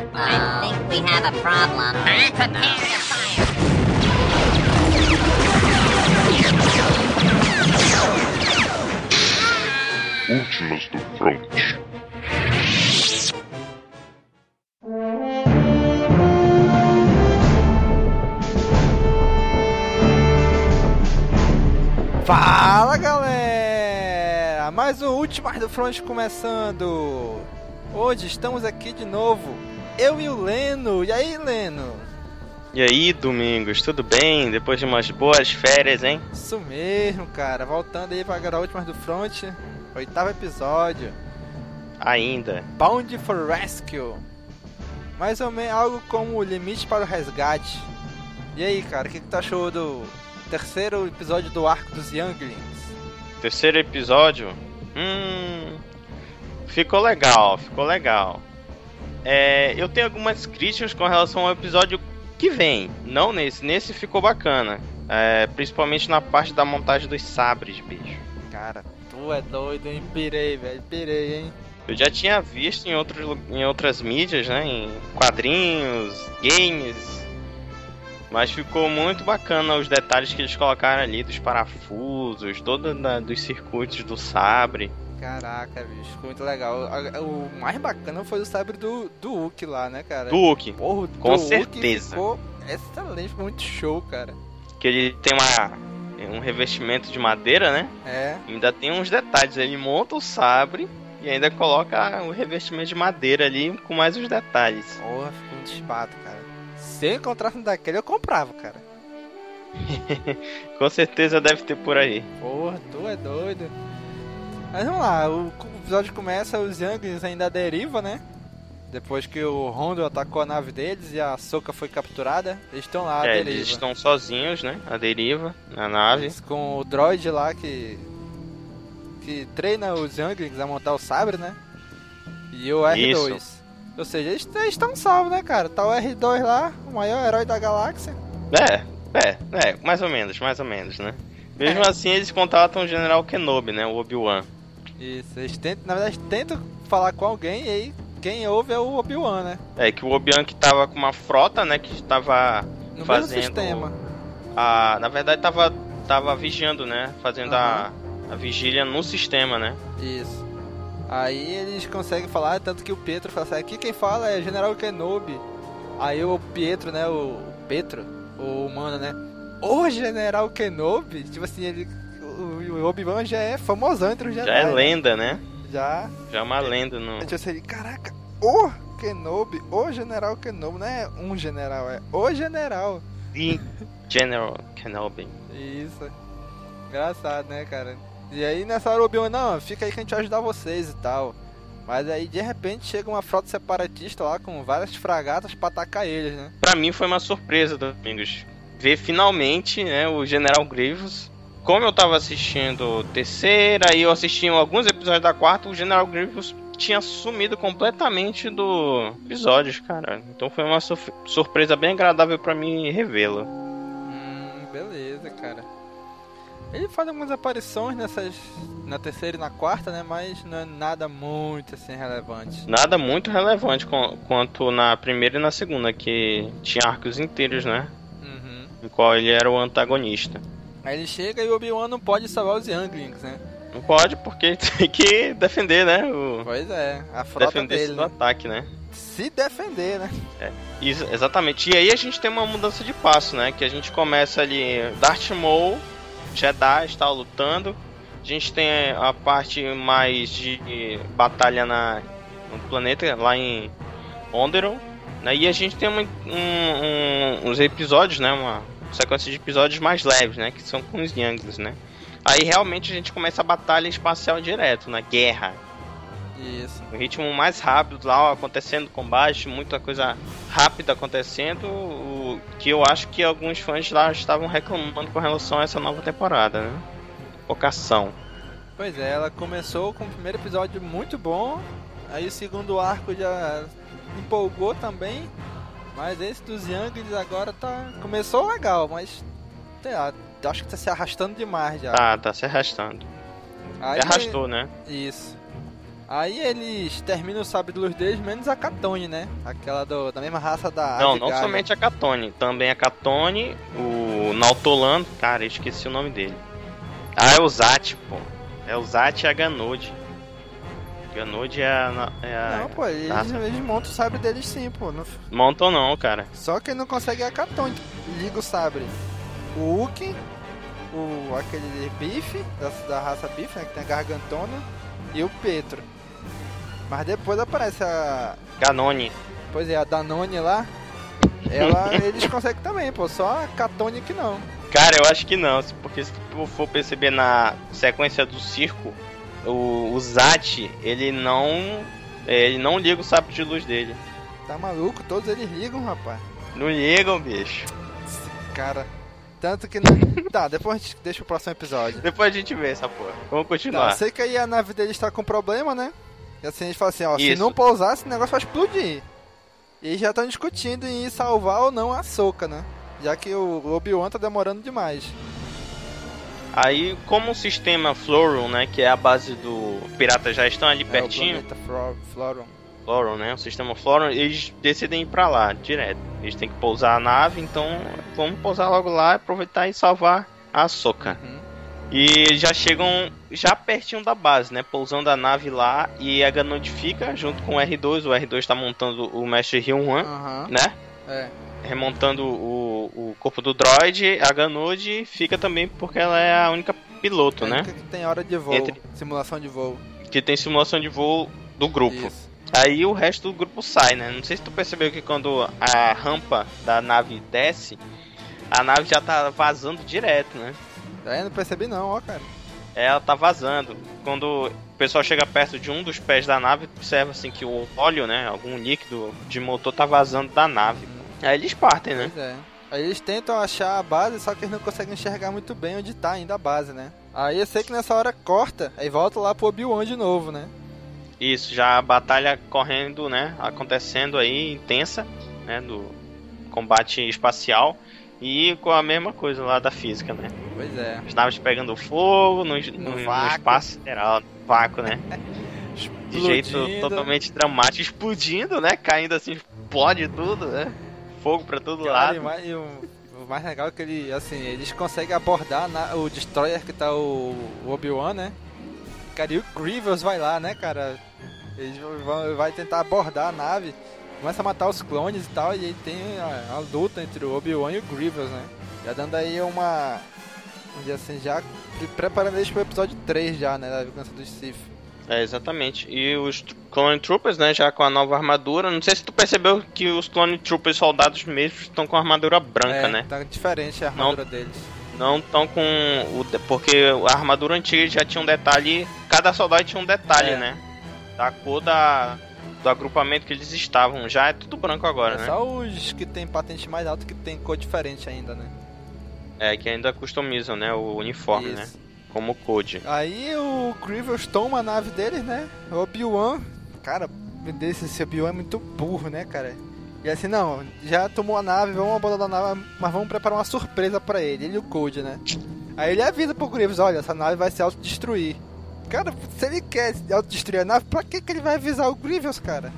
I think we have a problem. Últimas do Front. Fala galera! Mais um Últimas do Front começando! Hoje estamos aqui de novo, eu e o Leno. E aí, Leno? E aí, Domingos, tudo bem? Depois de umas boas férias, hein? Isso mesmo, cara. Voltando aí para a Últimas do Front, oitavo episódio. Ainda. Bound for Rescue. Mais ou menos algo como o limite para o resgate. E aí, cara, o que, que tu achou do terceiro episódio do arco dos Younglings? Terceiro episódio. Hum. Ficou legal, ficou legal. É, eu tenho algumas críticas com relação ao episódio que vem. Não nesse. Nesse ficou bacana. É, principalmente na parte da montagem dos sabres, bicho. Cara, tu é doido, hein? Pirei, velho. Pirei, hein? Eu já tinha visto em, outros, em outras mídias, né? Em quadrinhos, games. Mas ficou muito bacana os detalhes que eles colocaram ali dos parafusos, todo da- dos circuitos do sabre. Caraca, bicho, ficou muito legal. O mais bacana foi o sabre do, do Hulk lá, né, cara? Duke, Porra, o com do Hulk certeza. Ficou excelente, ficou muito show, cara. que ele tem uma, um revestimento de madeira, né? É, Ainda tem uns detalhes. Ele monta o sabre e ainda coloca o revestimento de madeira ali com mais os detalhes. porra, ficou muito espato, cara. Se eu encontrasse um daquele, eu comprava, cara. Com certeza deve ter por aí. Porra, tu é doido. Mas vamos lá, o episódio começa, os Younglings ainda à deriva, né? Depois que o Rondo atacou a nave deles e a Soka foi capturada, eles estão lá à É, deriva. eles estão sozinhos, né? A deriva, na nave. Eles com o droid lá que. que treina os Younglings a montar o sabre, né? E o R2. Isso. Ou seja, eles estão salvos, né, cara? Tá o R2 lá, o maior herói da galáxia. É, é, é, mais ou menos, mais ou menos, né? Mesmo É. assim, eles contatam o General Kenobi, né? O Obi-Wan. Isso, eles tentam, na verdade, tentam falar com alguém e aí quem ouve é o Obi-Wan, né? É, que o Obi-Wan que tava com uma frota, né? Que estava No fazendo mesmo sistema. a... Na verdade, tava, tava vigiando, né? Fazendo a, a vigília no sistema, né? Isso. Aí eles conseguem falar, tanto que o Pietro fala assim, aqui quem fala é General Kenobi. Aí o Pietro, né, o o Petro, o humano, né, o General Kenobi, tipo assim, ele, o, Obi-Wan já é famosão entre os Jedi. Já é né? lenda, né? Já, Já é uma lenda no... tipo assim, caraca, o Kenobi, o General Kenobi, não é um general, é o General. The General Kenobi. Isso. Engraçado, né, cara? E aí nessa hora o Obi-Wan, não, fica aí que a gente vai ajudar vocês e tal. Mas aí de repente chega uma frota separatista lá com várias fragatas pra atacar eles, né? Pra mim foi uma surpresa, Domingos. Ver finalmente, né, o General Grievous. Como eu tava assistindo terceira e eu assisti alguns episódios da quarta, o General Grievous tinha sumido completamente do episódios, cara. Então foi uma surpresa bem agradável pra mim revê-lo. Hum, beleza, cara. Ele faz algumas aparições nessas. na terceira e na quarta, né? Mas não é nada muito assim relevante. Nada muito relevante quanto na primeira e na segunda, que tinha arcos inteiros, né? Uhum. Em qual ele era o antagonista. Aí ele chega e o Obi-Wan não pode salvar os Younglings, né? Não pode, porque tem que defender, né? O... Pois é, a frota Defender-se dele. do né? ataque, né? Se defender, né? Isso, exatamente. E aí a gente tem uma mudança de passo, né? Que a gente começa ali, Darth Maul, Jedi está lutando. A gente tem a parte mais de batalha na, no planeta, lá em Onderon. Né? E a gente tem um- um- uns episódios, né? Uma sequência de episódios mais leves, né? Que são com os Younglings, né? Aí realmente a gente começa a batalha espacial direto, na guerra. Isso. Um ritmo mais rápido lá, acontecendo combate, muita coisa rápida acontecendo, o, que eu acho que alguns fãs lá estavam reclamando com relação a essa nova temporada, né? Vocação. Pois é, ela começou com o primeiro episódio muito bom, aí o segundo arco já empolgou também, mas esse dos Younglings agora tá. Começou legal, mas sei lá, acho que tá se arrastando demais já. Tá, tá se arrastando. Aí- Se arrastou, né? Isso. Aí eles terminam o sabre de luz deles, menos a Katone, né? Aquela do, da mesma raça da Não, não Gaia. somente a Katone, também a Katone, o Nautolan, cara, eu esqueci o nome dele. Ah, é o Zat, pô. É o Zat e a Ganode. Ganode é a. É a... Não, pô, eles, eles montam o sabre deles sim, pô. Não- Montam não, cara. Só quem não consegue é a Katone. Liga o sabre. O Uki, o, aquele Bife, da, da raça Bife, né? Que tem a Gargantona, e o Petro. Mas depois aparece a. Ganone. Pois é, a Danone lá. Ela, eles conseguem também, pô. Só a Katone que não. Cara, eu acho que não, porque se tu for perceber na sequência do circo, o, o Zat, ele não. é, Ele não liga o sabre de luz dele. Tá maluco? Todos eles ligam, rapaz. Não ligam, bicho. Esse cara. Tanto que não. tá, depois a gente deixa o próximo episódio. Depois a gente vê essa porra. Vamos Tá, continuar. sei que aí a nave deles tá com problema, né? E assim, eles falam assim, ó, se Isso. não pousar, esse negócio vai explodir. E já estão discutindo em salvar ou não a Soca, né? Já que o Obi-Wan tá demorando demais. Aí, como o sistema Floron, né, que é a base do pirata já estão ali É, o pertinho, Floron. Floron, né, o sistema Floron, eles decidem ir pra lá, direto. Eles têm que pousar a nave, então vamos pousar logo lá, aproveitar e salvar a Soka. Uhum. E já chegam já pertinho da base, né, pousando a nave lá e a Ganond fica junto com o R2, o R2 tá montando o Mestre Ryuan, Aham. né? É. remontando o, o corpo do droid, a Ganode fica também porque ela é a única piloto, É né? que tem hora de voo. Entre- Simulação de voo. Que tem simulação de voo do grupo. Isso. Aí o resto do grupo sai, né? Não sei se tu percebeu que quando a rampa da nave desce, a nave já tá vazando direto, né? Aí não percebi não, ó, cara. Ela tá vazando. Quando o pessoal chega perto de um dos pés da nave, observa assim que o óleo, né? Algum líquido de motor tá vazando da nave. Aí eles partem, né? Pois é. Aí eles tentam achar a base, só que eles não conseguem enxergar muito bem onde tá ainda a base, né? Aí eu sei que nessa hora corta, aí volta lá pro Obi-Wan de novo, né? Isso, já a batalha correndo, né? Acontecendo aí, intensa, né? Do combate espacial. E com a mesma coisa lá da física, né? Pois é. As naves pegando fogo no, no, no vácuo. espaço sideral, no vácuo, né? De jeito totalmente dramático, explodindo, né? Caindo assim, explode tudo, né? Fogo pra todo Cara, lado. e o, o mais legal é que ele, assim, eles conseguem abordar na- o Destroyer que tá o, o Obi-Wan, né? Cara, e o Grievous vai lá, né, cara? Eles vão, vai tentar abordar a nave, começa a matar os clones e tal, e aí tem a, a luta entre o Obi-Wan e o Grievous, né? Já dando aí uma. Vamos dizer assim, já pre- preparando eles pro episódio 3 já, né? Da vingança dos Sith. É, exatamente. E os Clone Troopers, né, já com a nova armadura. Não sei se tu percebeu que os Clone Troopers soldados mesmos estão com a armadura branca, é, né? Tá diferente a armadura deles. Não estão com o. Porque a armadura antiga já tinha um detalhe. Cada soldado tinha um detalhe, É. né? Da cor da, do agrupamento que eles estavam. Já é tudo branco agora, é né? só os que tem patente mais alta que tem cor diferente ainda, né? É, que ainda customizam, né? O uniforme, né? Como code. Aí o Grievous toma a nave deles, né? O Obi-Wan, cara, Deus, esse Obi-Wan é muito burro, né, cara? E assim, não, já tomou a nave, vamos abandonar a nave, mas vamos preparar uma surpresa pra ele, ele e o Code, né? Aí ele avisa pro Grievous, olha, essa nave vai se autodestruir. Cara, se ele quer autodestruir a nave, pra que, que ele vai avisar o Grievous, cara?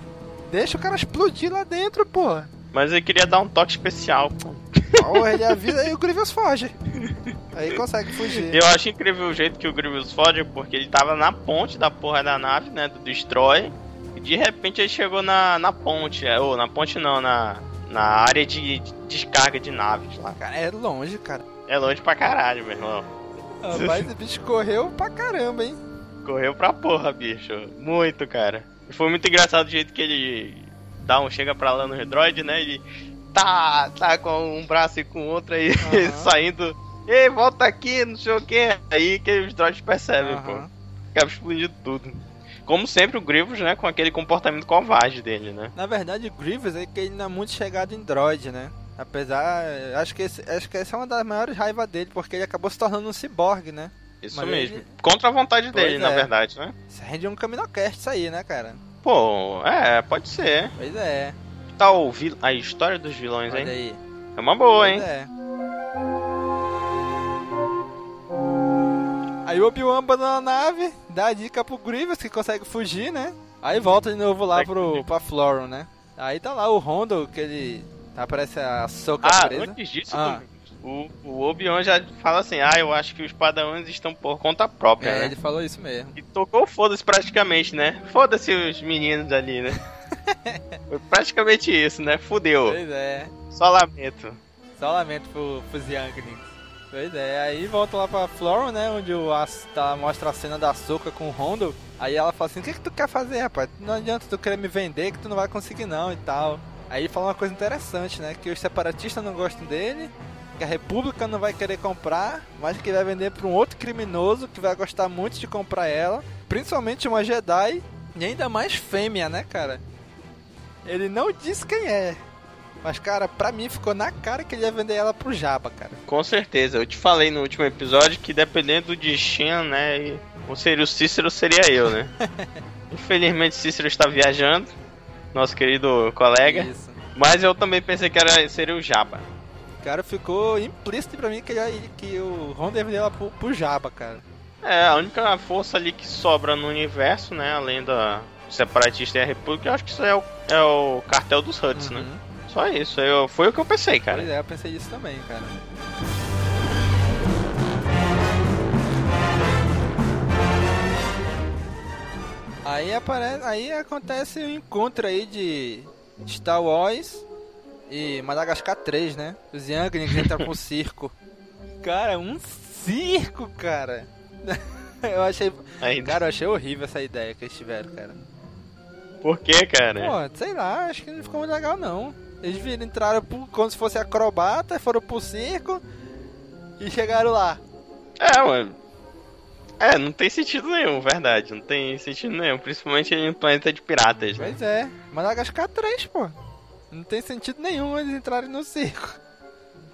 Deixa o cara explodir lá dentro, porra. Mas eu queria dar um toque especial. pô. Porra, ele avisa e o Grievous foge. Aí consegue fugir. Eu acho incrível o jeito que o Grievous foge, porque ele tava na ponte da porra da nave, né? Do Destroy. E de repente ele chegou na, na ponte. é, Ou na ponte não, na, na área de, de descarga de naves lá. Cara, é longe, cara. É longe pra caralho, meu irmão. Rapaz, esse bicho correu pra caramba, hein? Correu pra porra, bicho. Muito, cara. Foi muito engraçado o jeito que ele dá um chega pra lá no Redroid, né? Ele tá, tá com um braço e com o outro aí Aham. saindo. Ei, volta aqui, não sei o que. Aí que os droids percebem, pô. Aham. Acaba explodindo tudo. Como sempre, o Grievous, né? Com aquele comportamento covarde dele, né? Na verdade, o Grievous é que ele não é muito chegado em droid, né? Apesar, acho que, esse, acho que essa é uma das maiores raivas dele, porque ele acabou se tornando um ciborgue, né? Isso Mas mesmo. ele- Contra a vontade Pois dele, na é. verdade, né? Isso rende um Caminocast isso aí, né, cara? Pô, é, pode ser. Pois é. Que tal o vil- a história dos vilões, Olha hein? aí. É uma boa, Pois hein? é. Aí o Obi-Wan abandona a nave, dá a dica pro Grievous que consegue fugir, né? Aí volta de novo lá pro, pra Floron, né? Aí tá lá o Rondo, que ele aparece a soca Ah, presa. antes disso, Ah. o, o Obi-Wan já fala assim: Ah, eu acho que os padawans estão por conta própria, É, né? ele falou isso mesmo. E tocou foda-se praticamente, né? Foda-se os meninos ali, né? Foi praticamente isso, né? Fudeu. Pois é. Só lamento. Só lamento pro, pros Younglings. Pois é, aí volta lá pra Floron, né? Onde o As tá, mostra a cena da Soca com o Rondo. Aí ela fala assim: O que, que tu quer fazer, rapaz? Não adianta tu querer me vender que tu não vai conseguir, não e tal. Aí fala uma coisa interessante, né? Que os separatistas não gostam dele, que a República não vai querer comprar, mas que vai vender pra um outro criminoso que vai gostar muito de comprar ela. Principalmente uma Jedi e ainda mais fêmea, né, cara? Ele não diz quem é. Mas, cara, pra mim ficou na cara que ele ia vender ela pro Jabba, cara. Com certeza. Eu te falei no último episódio que dependendo do destino, né? Ou seria o Cícero, seria eu, né? Infelizmente, Cícero está viajando. Nosso querido colega. Isso. Mas eu também pensei que era, seria o Jabba. Cara, ficou implícito pra mim que, ele, que o Ron ia vender ela pro, pro Jabba, cara. É, a única força ali que sobra no universo, né? Além da separatista e a República, eu acho que isso é o, é o cartel dos Huts, né? Só isso. Eu, foi o que eu pensei, cara. Pois é, eu pensei nisso também, cara. Aí aparece, aí acontece o encontro aí de Star Wars e Madagascar 3, né? Os Younglings entram pro circo. Cara, um circo, cara. Eu achei, Aí, cara, eu achei horrível essa ideia que eles tiveram, cara. Por que, cara? Pô, sei lá, acho que não ficou muito legal não. Eles viram, entraram como se fosse acrobata, foram pro circo e chegaram lá. É, mano. É, não tem sentido nenhum, verdade. Não tem sentido nenhum. Principalmente em um planeta de piratas, né? Pois é, Madagascar 3, pô. Não tem sentido nenhum eles entrarem no circo.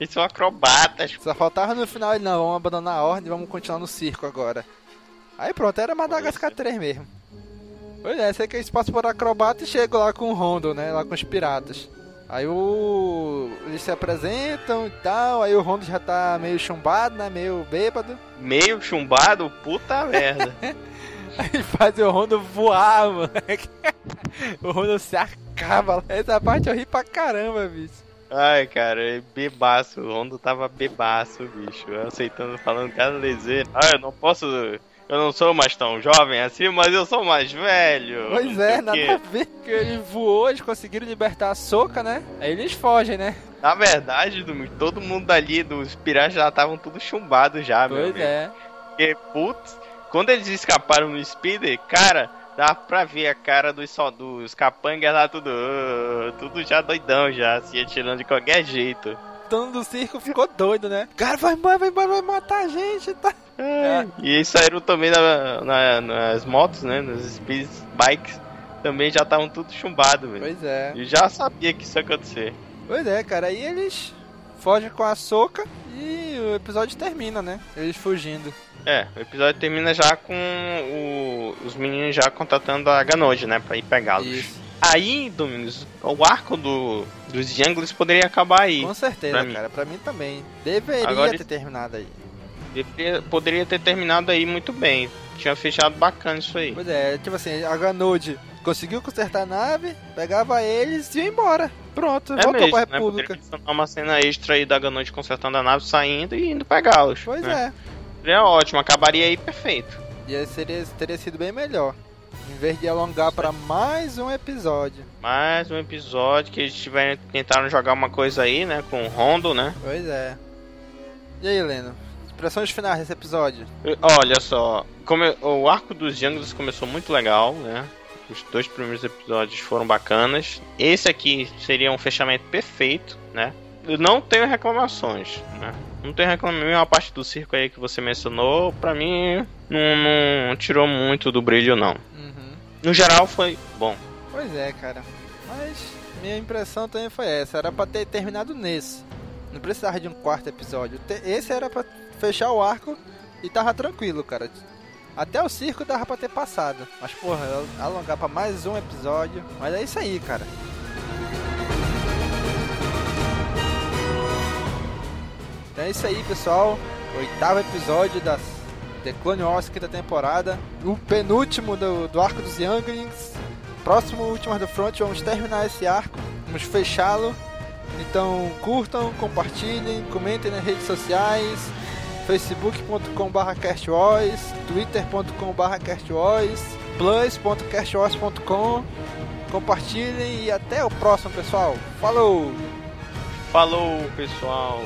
Eles são acrobatas. Só faltava no final ele, não, vamos abandonar a ordem e vamos continuar no circo agora. Aí pronto, era Madagascar 3 mesmo. Pois é, sei que eles passam por acrobata e chegam lá com o Rondo, né? Lá com os piratas. Aí o. Eles se apresentam e tal, aí o Rondo já tá meio chumbado, né? Meio bêbado. Meio chumbado, puta merda. Aí faz o Rondo voar, moleque. O Rondo se acaba lá. Essa parte eu ri pra caramba, bicho. Ai, cara, é bebaço. O Rondo tava bebaço, bicho. Aceitando, falando cada lezeira. Ah, eu não posso. Eu não sou mais tão jovem assim, mas eu sou mais velho. Pois é, nada a ver. Que ele voou, eles conseguiram libertar a soca, né? Aí eles fogem, né? Na verdade, todo mundo ali dos piratas já estavam tudo chumbado já, meu Pois é. Porque, putz, quando eles escaparam no speeder, cara, dá pra ver a cara dos, só, dos capangas lá tudo, ah, tudo já doidão já, se atirando de qualquer jeito. O dono do circo ficou doido, né? Cara, vai embora, vai embora, vai matar a gente, tá? É, E eles saíram também na- na- nas motos, né, nas speed bikes, também já estavam tudo chumbado, velho. Pois é. E já sabia que isso ia acontecer. Pois é, cara. Aí eles fogem com a soca e o episódio termina, né? Eles fugindo. É, o episódio termina já com o- os meninos já contatando a Ganode, né, pra ir pegá-los. Aí, Domingos, o arco do, dos Younglings poderia acabar aí. Com certeza, pra cara. Pra mim também. Deveria Agora ter terminado aí. Deveria- Poderia ter terminado aí muito bem. Tinha fechado bacana isso aí. Pois é, tipo assim, a Ganode conseguiu consertar a nave, pegava eles e ia embora. Pronto, É voltou mesmo, pra né? República. Poderia adicionar uma cena extra aí da Ganode consertando a nave, saindo e indo pegá-los. Pois né? é. Seria ótimo, acabaria aí perfeito. E aí seria, teria sido bem melhor. Em vez de alongar pra mais um episódio. Mais um episódio que eles tiveram, tentaram jogar uma coisa aí, né? Com o Rondo, né? Pois é. E aí, Leno? Expressões finais desse episódio. Olha só, come- o arco dos Younglings começou muito legal, né? Os dois primeiros episódios foram bacanas. Esse aqui seria um fechamento perfeito, né? Eu não tenho reclamações, né? Não tenho reclamações. A parte do circo aí que você mencionou, pra mim, não, não tirou muito do brilho, não. Uhum. No geral, foi bom. Pois é, cara. Mas minha impressão também foi essa. Era pra ter terminado nesse. Não precisava de um quarto episódio. Esse era pra fechar o arco e tava tranquilo, cara. Até o circo dava pra ter passado. Mas, porra, alongar pra mais um episódio. Mas é isso aí, cara. Então é isso aí, pessoal. Oitavo episódio da The Clone Wars quinta temporada. O penúltimo do, do arco dos Younglings. Próximo Últimas do Front, vamos terminar esse arco. Vamos fechá-lo. Então curtam, compartilhem, comentem nas redes sociais. facebook.com.br castwars, twitter.com.br castwars, plus.castwars.com Compartilhem e até o próximo, pessoal. Falou! Falou, pessoal!